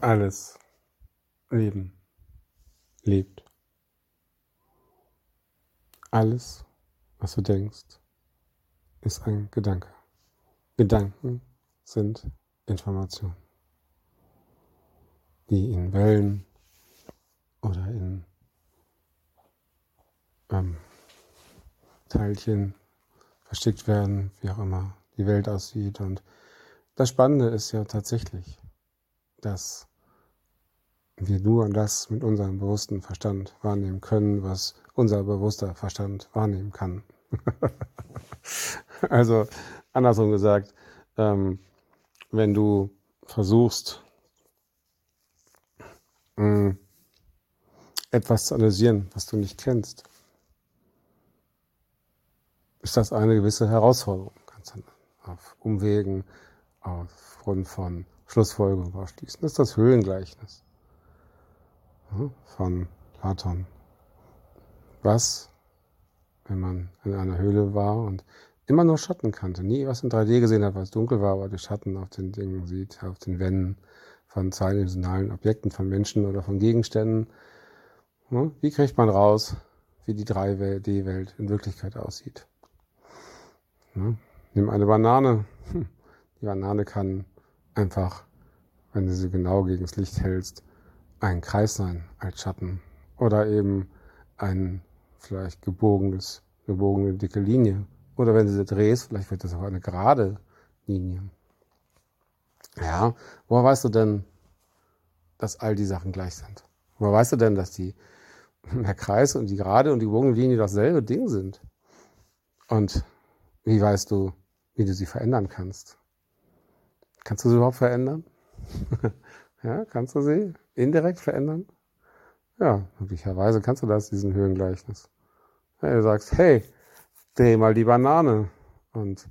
Alles Leben lebt. Alles, was du denkst, ist ein Gedanke. Gedanken sind Informationen, die in Wellen oder in ähm, Teilchen versteckt werden, wie auch immer die Welt aussieht. Und das Spannende ist ja tatsächlich, dass wir nur das mit unserem bewussten Verstand wahrnehmen können, was unser bewusster Verstand wahrnehmen kann. also andersrum gesagt, ähm, wenn du versuchst, mh, mm, etwas zu analysieren, was du nicht kennst, ist das eine gewisse Herausforderung. Kannst du auf Umwegen, aufgrund von Schlussfolgerungen ausschließen. Das ist das Höhlengleichnis von Platon. Was, wenn man in einer Höhle war und immer nur Schatten kannte, nie was in 3D gesehen hat, was dunkel war, aber die Schatten auf den Dingen sieht, auf den Wänden von zweidimensionalen Objekten, von Menschen oder von Gegenständen. Wie kriegt man raus, wie die 3D-Welt in Wirklichkeit aussieht? Nimm eine Banane. Hm, die Banane kann einfach, wenn du sie genau gegen das Licht hältst, ein Kreis sein als Schatten oder eben ein vielleicht gebogenes, gebogene dicke Linie. Oder wenn du sie drehst, vielleicht wird das auch eine gerade Linie. Ja, woher weißt du denn, dass all die Sachen gleich sind? Woher weißt du denn, dass die, der Kreis und die gerade und die gebogene Linie dasselbe Ding sind? Und wie weißt du, wie du sie verändern kannst? Kannst du sie überhaupt verändern? Ja, kannst du sie indirekt verändern? Ja, möglicherweise kannst du das, diesen Höhengleichnis. Ja, du sagst, hey, dreh mal die Banane. Und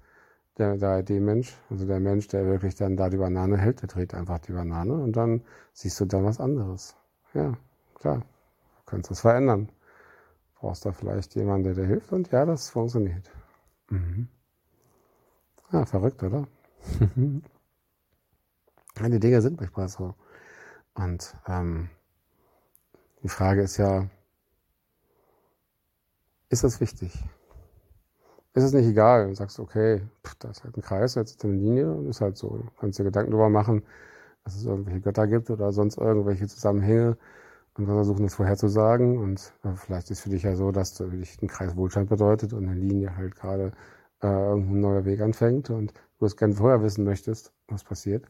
der 3D-Mensch, also der Mensch, der wirklich dann da die Banane hält, der dreht einfach die Banane und dann siehst du dann was anderes. Ja, klar, du kannst das verändern. Brauchst da vielleicht jemanden, der dir hilft und ja, das funktioniert. Mhm. Ja, verrückt, oder? Die Dinge sind manchmal so. Und ähm, die Frage ist ja, ist das wichtig? Ist es nicht egal? Du sagst, okay, da ist halt ein Kreis, jetzt ist eine Linie und ist halt so. Du kannst dir Gedanken darüber machen, dass es irgendwelche Götter gibt oder sonst irgendwelche Zusammenhänge und versuchen, das vorherzusagen. Und äh, vielleicht ist für dich ja so, dass für dich ein Kreis Wohlstand bedeutet und eine Linie halt gerade äh, irgendein neuer Weg anfängt und du es gerne vorher wissen möchtest, was passiert.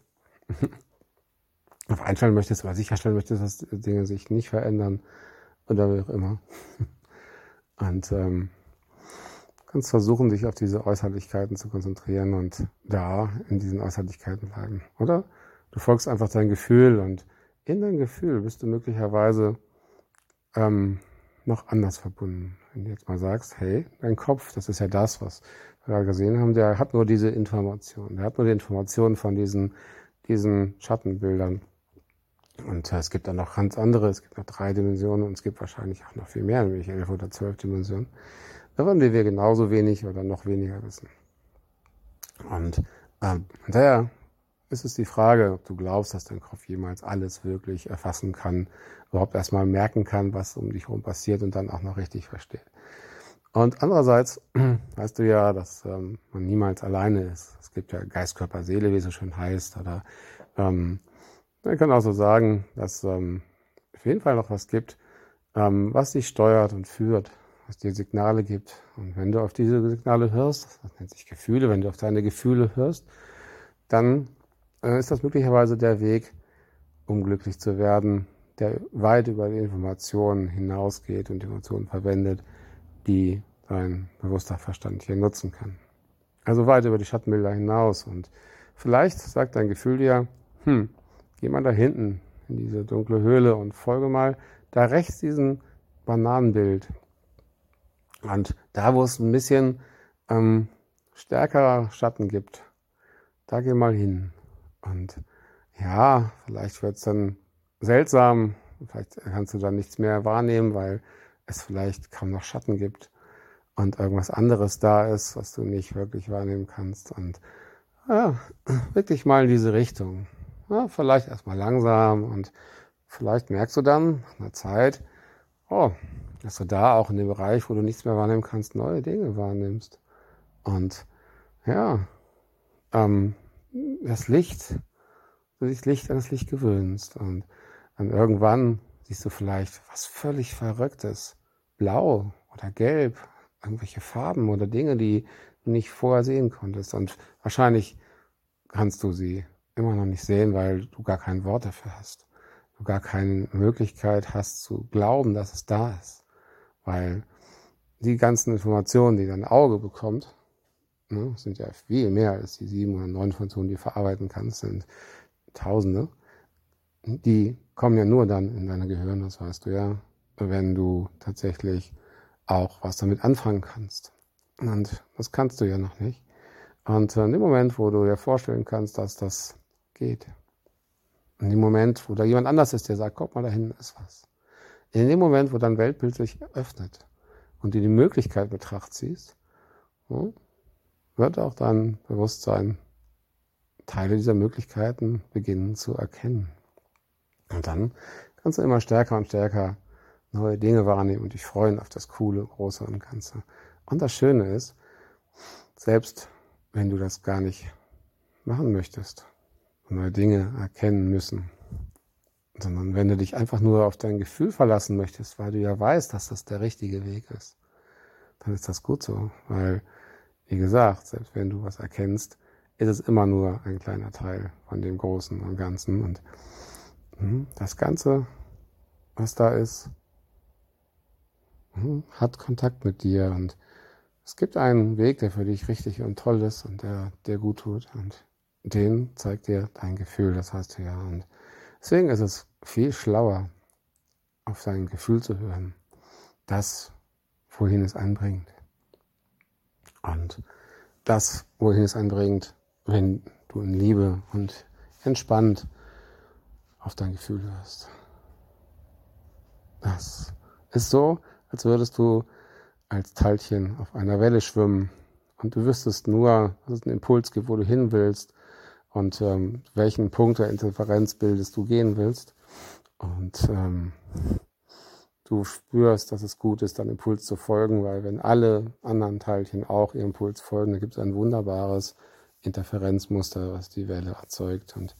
auf einstellen möchtest oder sicherstellen möchtest, dass Dinge sich nicht verändern oder wie auch immer. Und ähm, kannst versuchen, dich auf diese Äußerlichkeiten zu konzentrieren und da in diesen Äußerlichkeiten bleiben. Oder du folgst einfach dein Gefühl und in dein Gefühl bist du möglicherweise ähm, noch anders verbunden. Wenn du jetzt mal sagst, hey, dein Kopf, das ist ja das, was wir gerade gesehen haben, der hat nur diese Information. Der hat nur die Informationen von diesen, diesen Schattenbildern. Und äh, es gibt dann noch ganz andere, es gibt noch drei Dimensionen und es gibt wahrscheinlich auch noch viel mehr, nämlich elf oder zwölf Dimensionen, davon wir genauso wenig oder noch weniger wissen. Und ähm, daher ist es die Frage, ob du glaubst, dass dein Kopf jemals alles wirklich erfassen kann, überhaupt erstmal merken kann, was um dich herum passiert und dann auch noch richtig versteht. Und andererseits weißt du ja, dass ähm, man niemals alleine ist. Es gibt ja Geist, Körper, Seele, wie es so schön heißt, oder ähm, man kann also sagen, dass ähm, auf jeden Fall noch was gibt, ähm, was dich steuert und führt, was dir Signale gibt. Und wenn du auf diese Signale hörst, das nennt sich Gefühle, wenn du auf deine Gefühle hörst, dann äh, ist das möglicherweise der Weg, um glücklich zu werden, der weit über die Informationen hinausgeht und Informationen verwendet, die dein bewusster Verstand hier nutzen kann. Also weit über die Schattenbilder hinaus. Und vielleicht sagt dein Gefühl dir, hm, geh mal da hinten in diese dunkle Höhle und folge mal da rechts diesem Bananenbild. Und da, wo es ein bisschen ähm, stärkerer Schatten gibt, da geh mal hin. Und ja, vielleicht wird es dann seltsam, vielleicht kannst du dann nichts mehr wahrnehmen, weil es vielleicht kaum noch Schatten gibt und irgendwas anderes da ist, was du nicht wirklich wahrnehmen kannst. Und ja, wirklich mal in diese Richtung. Ja, vielleicht erstmal langsam und vielleicht merkst du dann nach einer Zeit, oh, dass du da auch in dem Bereich, wo du nichts mehr wahrnehmen kannst, neue Dinge wahrnimmst. Und ja, ähm, das Licht, du dich Licht an das Licht gewöhnst und dann irgendwann siehst du vielleicht was völlig Verrücktes, blau oder gelb, irgendwelche Farben oder Dinge, die du nicht vorher sehen konntest. Und wahrscheinlich kannst du sie immer noch nicht sehen, weil du gar kein Wort dafür hast. Du gar keine Möglichkeit hast zu glauben, dass es da ist. Weil die ganzen Informationen, die dein Auge bekommt, ne, sind ja viel mehr als die sieben oder neun Informationen, die du verarbeiten kannst, sind Tausende. Die kommen ja nur dann in deine Gehirn, das weißt du ja, wenn du tatsächlich auch was damit anfangen kannst. Und das kannst du ja noch nicht. Und in dem Moment, wo du dir vorstellen kannst, dass das geht, in dem Moment, wo da jemand anders ist, der sagt, guck mal, da hinten ist was. In dem Moment, wo dein Weltbild sich öffnet und du die Möglichkeit betracht ziehst, wird auch dein Bewusstsein Teile dieser Möglichkeiten beginnen zu erkennen. Und dann kannst du immer stärker und stärker neue Dinge wahrnehmen und dich freuen auf das Coole, Große und Ganze. Und das Schöne ist, selbst wenn du das gar nicht machen möchtest, neue Dinge erkennen müssen, sondern wenn du dich einfach nur auf dein Gefühl verlassen möchtest, weil du ja weißt, dass das der richtige Weg ist, dann ist das gut so, weil, wie gesagt, selbst wenn du was erkennst, ist es immer nur ein kleiner Teil von dem Großen und Ganzen und das Ganze, was da ist, hm, hat Kontakt mit dir und es gibt einen Weg, der für dich richtig und toll ist und der dir gut tut und den zeigt dir dein Gefühl, das heißt ja. Und deswegen ist es viel schlauer, auf dein Gefühl zu hören, das, wohin es einbringt. Und das, wohin es einbringt, wenn du in Liebe und entspannt auf dein Gefühl hörst. Das ist so, als würdest du als Teilchen auf einer Welle schwimmen und du wüsstest nur, dass es einen Impuls gibt, wo du hin willst und ähm, welchen Punkt der Interferenz bildest du gehen willst. Und ähm, du spürst, dass es gut ist, deinem Impuls zu folgen, weil wenn alle anderen Teilchen auch ihrem Impuls folgen, dann gibt es ein wunderbares Interferenzmuster, was die Welle erzeugt und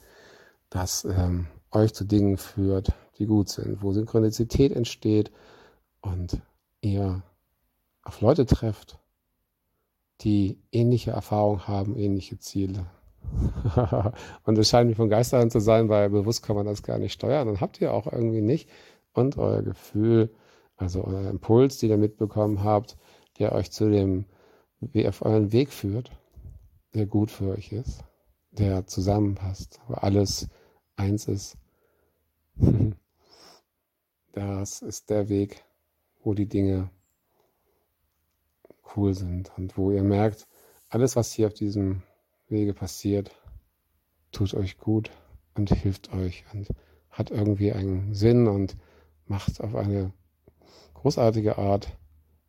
das ähm, euch zu Dingen führt, die gut sind, wo Synchronizität entsteht und ihr auf Leute trefft, die ähnliche Erfahrungen haben, ähnliche Ziele. und es scheint mir von Geistern zu sein, weil bewusst kann man das gar nicht steuern. Dann habt ihr auch irgendwie nicht. Und euer Gefühl, also euer Impuls, den ihr mitbekommen habt, der euch zu dem, wie auf euren Weg führt, der gut für euch ist, der zusammenpasst, wo alles eins ist. Das ist der Weg, wo die Dinge cool sind und wo ihr merkt, alles, was hier auf diesem Wege passiert, tut euch gut und hilft euch und hat irgendwie einen Sinn und macht auf eine großartige Art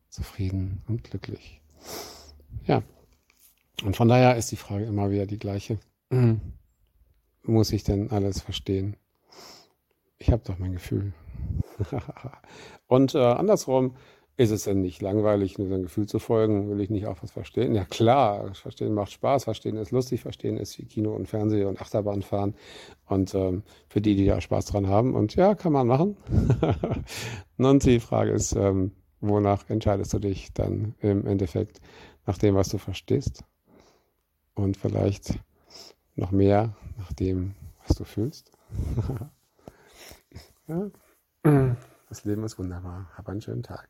zufrieden und glücklich. Ja, und von daher ist die Frage immer wieder die gleiche. Muss ich denn alles verstehen? Ich habe doch mein Gefühl. und äh, andersrum, ist es denn nicht langweilig, nur sein Gefühl zu folgen? Will ich nicht auch was verstehen? Ja klar, verstehen macht Spaß, verstehen ist lustig, verstehen ist wie Kino und Fernsehen und Achterbahn fahren. Und ähm, für die, die da Spaß dran haben. Und ja, kann man machen. und die Frage ist, ähm, wonach entscheidest du dich dann im Endeffekt nach dem, was du verstehst? Und vielleicht noch mehr nach dem, was du fühlst? ja. Das Leben ist wunderbar. Hab einen schönen Tag.